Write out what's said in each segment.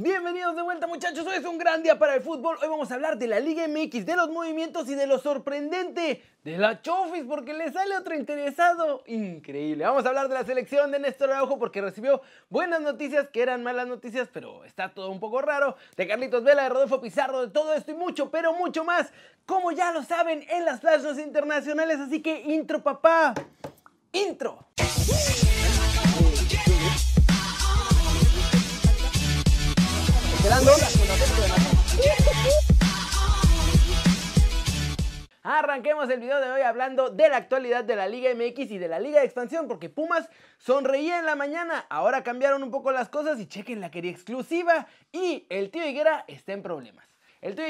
Bienvenidos de vuelta muchachos, hoy es un gran día para el fútbol. Hoy vamos a hablar de la Liga MX, de los movimientos y de lo sorprendente de la Chofis porque le sale otro interesado. Increíble. Vamos a hablar de la selección de Néstor Araujo porque recibió buenas noticias que eran malas noticias, pero está todo un poco raro. De Carlitos Vela, de Rodolfo Pizarro, de todo esto y mucho, pero mucho más. Como ya lo saben en las plazas internacionales, así que intro papá. Intro. Arranquemos el video de hoy hablando de la actualidad de la Liga MX y de la Liga de Expansión, porque Pumas sonreía en la mañana, ahora cambiaron un poco las cosas y chequen la quería exclusiva y el tío Higuera está en problemas. El tío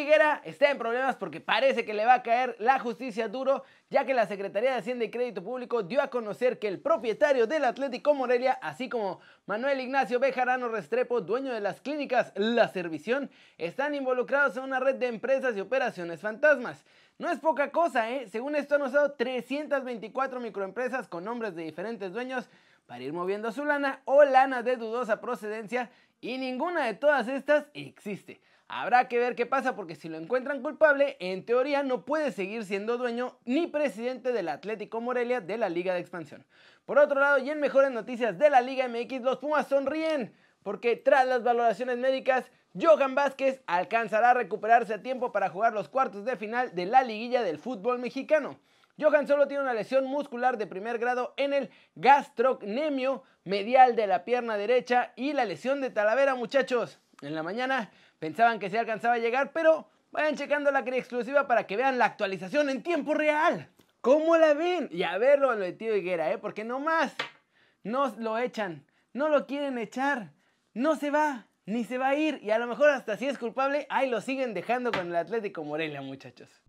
está en problemas porque parece que le va a caer la justicia duro, ya que la Secretaría de Hacienda y Crédito Público dio a conocer que el propietario del Atlético Morelia, así como Manuel Ignacio Bejarano Restrepo, dueño de las clínicas La Servición, están involucrados en una red de empresas y operaciones fantasmas. No es poca cosa, ¿eh? Según esto han usado 324 microempresas con nombres de diferentes dueños para ir moviendo su lana o lana de dudosa procedencia y ninguna de todas estas existe. Habrá que ver qué pasa porque si lo encuentran culpable, en teoría no puede seguir siendo dueño ni presidente del Atlético Morelia de la Liga de Expansión. Por otro lado, y en mejores noticias de la Liga MX, los Pumas sonríen porque tras las valoraciones médicas, Johan Vázquez alcanzará a recuperarse a tiempo para jugar los cuartos de final de la liguilla del fútbol mexicano. Johan solo tiene una lesión muscular de primer grado en el gastrocnemio medial de la pierna derecha y la lesión de Talavera, muchachos. En la mañana pensaban que se alcanzaba a llegar, pero vayan checando la cría exclusiva para que vean la actualización en tiempo real. ¿Cómo la ven? Y a verlo lo tío Higuera, ¿eh? Porque nomás no lo echan, no lo quieren echar, no se va, ni se va a ir. Y a lo mejor hasta si es culpable, ahí lo siguen dejando con el Atlético Morelia, muchachos.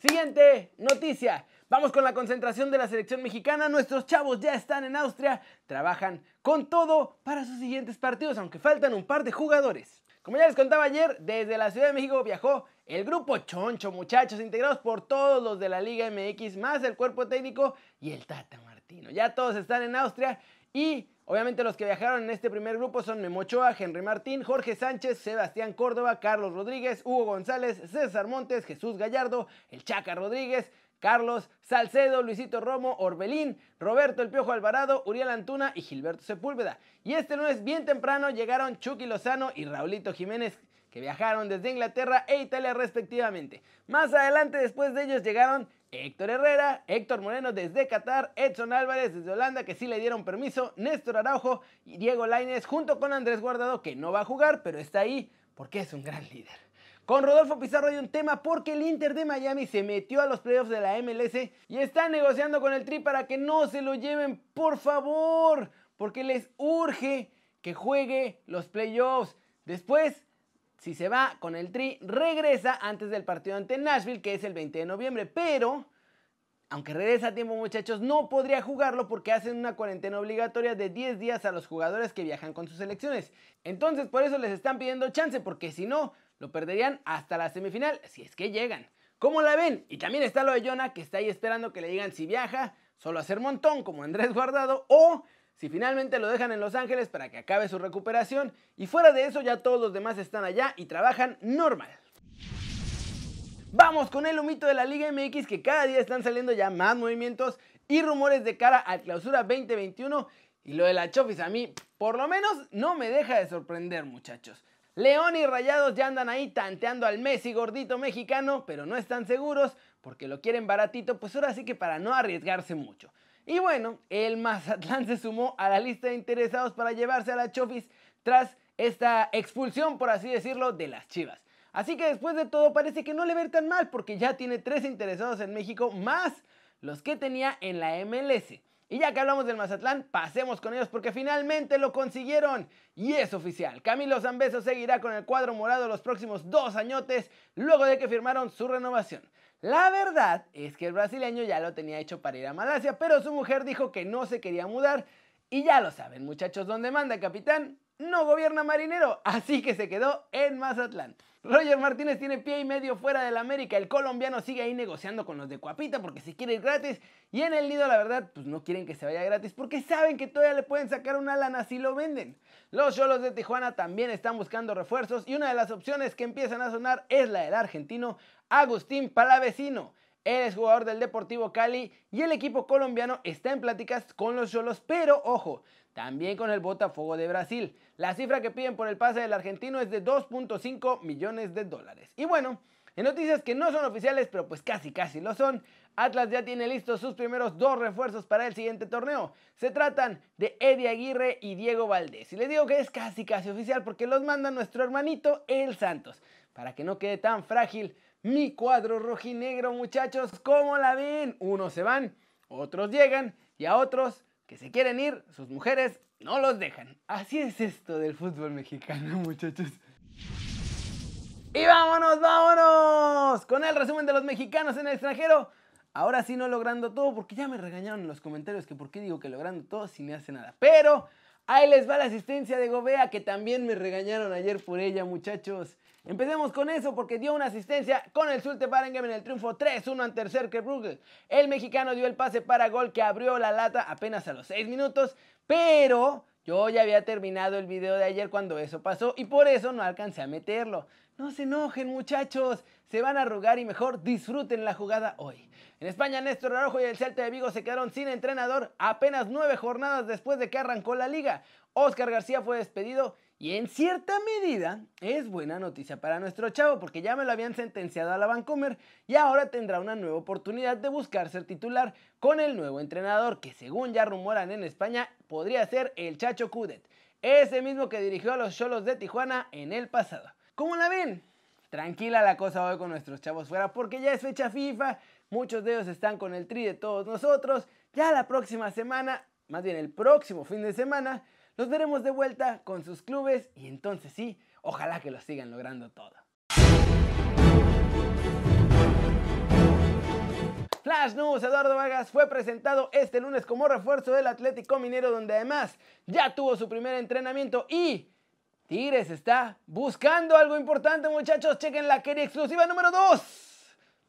Siguiente noticia. Vamos con la concentración de la selección mexicana. Nuestros chavos ya están en Austria, trabajan con todo para sus siguientes partidos, aunque faltan un par de jugadores. Como ya les contaba ayer, desde la Ciudad de México viajó el grupo Choncho, muchachos, integrados por todos los de la Liga MX, más el cuerpo técnico y el Tata Martino. Ya todos están en Austria y obviamente los que viajaron en este primer grupo son Memochoa, Henry Martín, Jorge Sánchez, Sebastián Córdoba, Carlos Rodríguez, Hugo González, César Montes, Jesús Gallardo, el Chaca Rodríguez, Carlos Salcedo, Luisito Romo, Orbelín, Roberto El Piojo Alvarado, Uriel Antuna y Gilberto Sepúlveda. Y este lunes bien temprano llegaron Chucky Lozano y Raulito Jiménez que viajaron desde Inglaterra e Italia respectivamente. Más adelante después de ellos llegaron Héctor Herrera, Héctor Moreno desde Qatar, Edson Álvarez desde Holanda que sí le dieron permiso, Néstor Araujo y Diego Lainez junto con Andrés Guardado que no va a jugar pero está ahí porque es un gran líder. Con Rodolfo Pizarro hay un tema porque el Inter de Miami se metió a los playoffs de la MLS y está negociando con el Tri para que no se lo lleven, por favor, porque les urge que juegue los playoffs. Después, si se va con el Tri, regresa antes del partido ante Nashville, que es el 20 de noviembre, pero aunque regresa a tiempo muchachos, no podría jugarlo porque hacen una cuarentena obligatoria de 10 días a los jugadores que viajan con sus selecciones. Entonces por eso les están pidiendo chance, porque si no, lo perderían hasta la semifinal, si es que llegan. ¿Cómo la ven? Y también está lo de Jonah, que está ahí esperando que le digan si viaja, solo hacer montón, como Andrés Guardado, o si finalmente lo dejan en Los Ángeles para que acabe su recuperación. Y fuera de eso, ya todos los demás están allá y trabajan normal. Vamos con el humito de la Liga MX, que cada día están saliendo ya más movimientos y rumores de cara al clausura 2021. Y lo de la Chofis a mí, por lo menos, no me deja de sorprender, muchachos. León y Rayados ya andan ahí tanteando al Messi gordito mexicano, pero no están seguros porque lo quieren baratito, pues ahora sí que para no arriesgarse mucho. Y bueno, el Mazatlán se sumó a la lista de interesados para llevarse a la Chofis tras esta expulsión, por así decirlo, de las Chivas. Así que después de todo parece que no le ve tan mal porque ya tiene tres interesados en México más los que tenía en la MLS. Y ya que hablamos del Mazatlán, pasemos con ellos porque finalmente lo consiguieron. Y es oficial, Camilo Zambeso seguirá con el cuadro morado los próximos dos añotes luego de que firmaron su renovación. La verdad es que el brasileño ya lo tenía hecho para ir a Malasia, pero su mujer dijo que no se quería mudar. Y ya lo saben muchachos, donde manda capitán, no gobierna Marinero, así que se quedó en Mazatlán. Roger Martínez tiene pie y medio fuera del América. El colombiano sigue ahí negociando con los de Cuapita porque si quiere ir gratis. Y en el nido, la verdad, pues no quieren que se vaya gratis porque saben que todavía le pueden sacar una lana si lo venden. Los Cholos de Tijuana también están buscando refuerzos y una de las opciones que empiezan a sonar es la del argentino Agustín Palavecino. Él es jugador del Deportivo Cali y el equipo colombiano está en pláticas con los Cholos, pero ojo, también con el Botafogo de Brasil. La cifra que piden por el pase del argentino es de 2.5 millones de dólares. Y bueno, en noticias que no son oficiales, pero pues casi casi lo son, Atlas ya tiene listos sus primeros dos refuerzos para el siguiente torneo. Se tratan de Eddie Aguirre y Diego Valdés. Y les digo que es casi casi oficial porque los manda nuestro hermanito El Santos. Para que no quede tan frágil mi cuadro rojinegro, muchachos, ¿cómo la ven? Unos se van, otros llegan y a otros que se quieren ir, sus mujeres no los dejan. Así es esto del fútbol mexicano, muchachos. Y vámonos, vámonos con el resumen de los mexicanos en el extranjero. Ahora sí no logrando todo, porque ya me regañaron en los comentarios que por qué digo que logrando todo si no hace nada. Pero ahí les va la asistencia de Gobea, que también me regañaron ayer por ella, muchachos. Empecemos con eso porque dio una asistencia con el Zulte Barengem en el triunfo 3-1 ante el Cercle Brugge. El mexicano dio el pase para gol que abrió la lata apenas a los 6 minutos, pero yo ya había terminado el video de ayer cuando eso pasó y por eso no alcancé a meterlo. No se enojen muchachos, se van a arrugar y mejor disfruten la jugada hoy. En España, Néstor Araujo y el Celta de Vigo se quedaron sin entrenador apenas nueve jornadas después de que arrancó la liga. Oscar García fue despedido y en cierta medida es buena noticia para nuestro chavo porque ya me lo habían sentenciado a la Vancomer y ahora tendrá una nueva oportunidad de buscar ser titular con el nuevo entrenador que según ya rumoran en España podría ser el Chacho Cudet, ese mismo que dirigió a los Cholos de Tijuana en el pasado. ¿Cómo la ven? Tranquila la cosa hoy con nuestros chavos fuera porque ya es fecha FIFA, muchos de ellos están con el tri de todos nosotros, ya la próxima semana, más bien el próximo fin de semana, los veremos de vuelta con sus clubes y entonces sí, ojalá que lo sigan logrando todo. Flash News, Eduardo Vargas fue presentado este lunes como refuerzo del Atlético Minero, donde además ya tuvo su primer entrenamiento y Tigres está buscando algo importante, muchachos. Chequen la quería exclusiva número 2.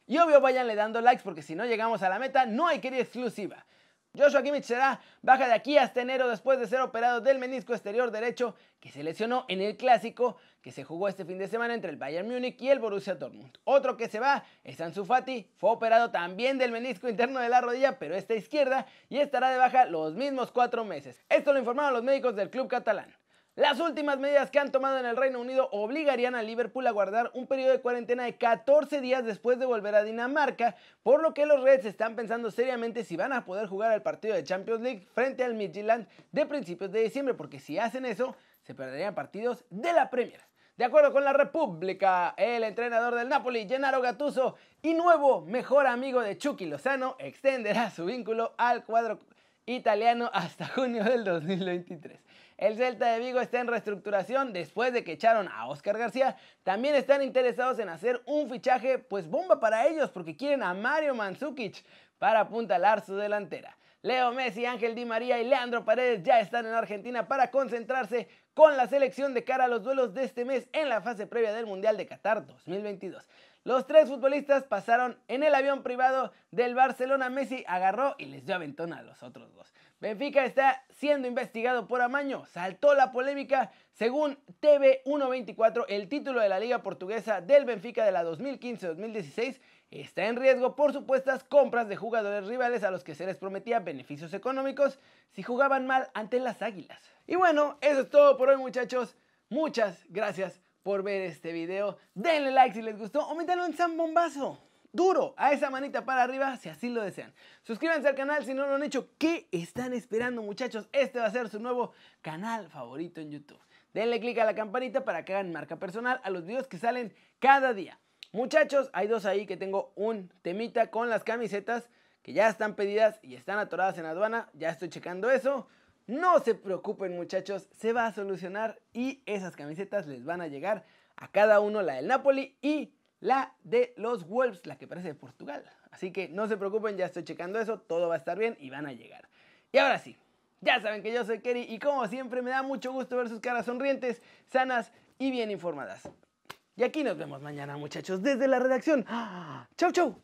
Y obvio, váyanle dando likes porque si no llegamos a la meta, no hay quería exclusiva. Joshua Kimmich será baja de aquí hasta enero después de ser operado del menisco exterior derecho que se lesionó en el clásico que se jugó este fin de semana entre el Bayern Múnich y el Borussia Dortmund. Otro que se va es Ansu fue operado también del menisco interno de la rodilla, pero esta izquierda y estará de baja los mismos cuatro meses. Esto lo informaron los médicos del club catalán. Las últimas medidas que han tomado en el Reino Unido obligarían a Liverpool a guardar un periodo de cuarentena de 14 días después de volver a Dinamarca, por lo que los Reds están pensando seriamente si van a poder jugar el partido de Champions League frente al Midtjylland de principios de diciembre, porque si hacen eso, se perderían partidos de la Premier. De acuerdo con la República, el entrenador del Napoli, Gennaro Gattuso, y nuevo mejor amigo de Chucky Lozano, extenderá su vínculo al cuadro italiano hasta junio del 2023. El Celta de Vigo está en reestructuración después de que echaron a Oscar García. También están interesados en hacer un fichaje pues bomba para ellos porque quieren a Mario Mandzukic para apuntalar su delantera. Leo Messi, Ángel Di María y Leandro Paredes ya están en Argentina para concentrarse con la selección de cara a los duelos de este mes en la fase previa del Mundial de Qatar 2022. Los tres futbolistas pasaron en el avión privado del Barcelona. Messi agarró y les dio aventón a los otros dos. Benfica está siendo investigado por amaño. Saltó la polémica. Según TV124, el título de la Liga Portuguesa del Benfica de la 2015-2016 está en riesgo por supuestas compras de jugadores rivales a los que se les prometía beneficios económicos si jugaban mal ante las Águilas. Y bueno, eso es todo por hoy muchachos. Muchas gracias por ver este video. Denle like si les gustó o métanlo en San Bombazo. Duro, a esa manita para arriba si así lo desean. Suscríbanse al canal si no lo han hecho. ¿Qué están esperando muchachos? Este va a ser su nuevo canal favorito en YouTube. Denle click a la campanita para que hagan marca personal a los videos que salen cada día. Muchachos, hay dos ahí que tengo un temita con las camisetas que ya están pedidas y están atoradas en aduana. Ya estoy checando eso. No se preocupen muchachos, se va a solucionar y esas camisetas les van a llegar a cada uno, la del Napoli y la de los Wolves, la que parece de Portugal. Así que no se preocupen, ya estoy checando eso, todo va a estar bien y van a llegar. Y ahora sí, Ya saben que yo soy Kerry y como siempre me da mucho gusto ver sus caras sonrientes, sanas y bien informadas. Y aquí nos vemos mañana muchachos desde la redacción. ¡Chau, chau!